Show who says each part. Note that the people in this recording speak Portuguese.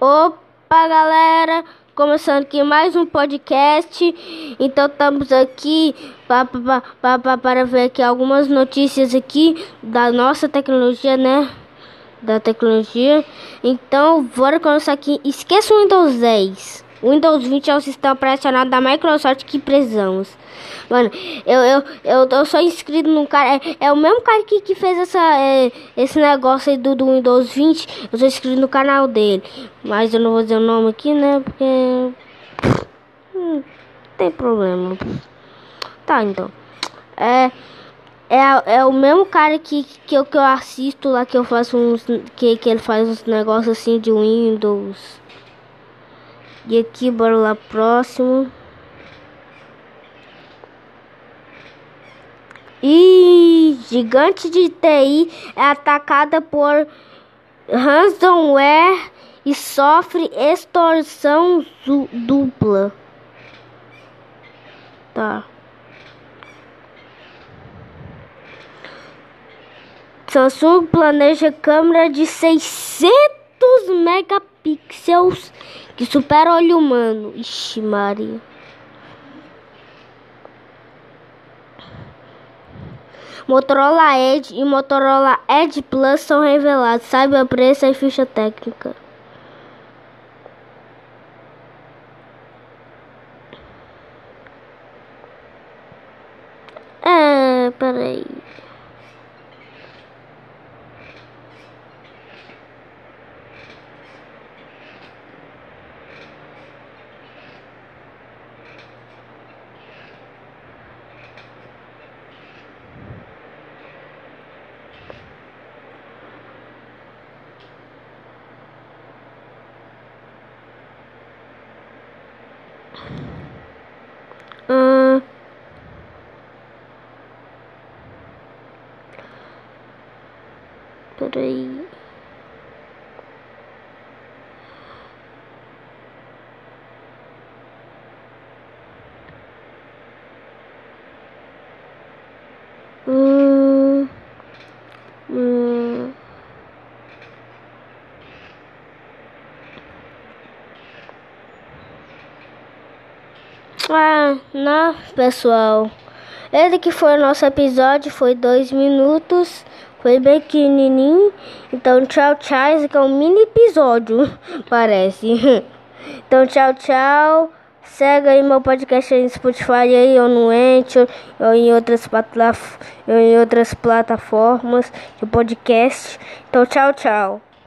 Speaker 1: Opa, galera! Começando aqui mais um podcast. Então estamos aqui para ver aqui algumas notícias aqui da nossa tecnologia, né? Da tecnologia. Então, bora começar aqui. Esqueça o Windows 10. Windows 20 é o sistema operacional da Microsoft que precisamos. Mano, eu, eu, eu, eu sou inscrito no cara. É, é o mesmo cara que, que fez essa, é, esse negócio aí do, do Windows 20. Eu sou inscrito no canal dele. Mas eu não vou dizer o nome aqui, né? Porque. Hum, tem problema. Tá, então. É. É, é o mesmo cara que, que, eu, que eu assisto lá, que eu faço uns. Que, que ele faz uns negócios assim de Windows. E aqui, bora lá próximo. E gigante de TI é atacada por ransomware e sofre extorsão dupla. Tá. Samsung planeja câmera de 600 megapixels que supera o olho humano. Ixi, Maria. Motorola Edge e Motorola Edge Plus são revelados. Saiba o preço e ficha técnica. É, peraí. Hum. Peraí. Hum. Hum. Ah, não, pessoal. Esse que foi o nosso episódio, foi dois minutos, foi bem pequenininho. Então, tchau, tchau. Esse aqui é um mini episódio, parece. Então, tchau, tchau. Segue aí meu podcast aí no Spotify aí, ou no Anchor, ou em outras, ou em outras plataformas de podcast. Então, tchau, tchau.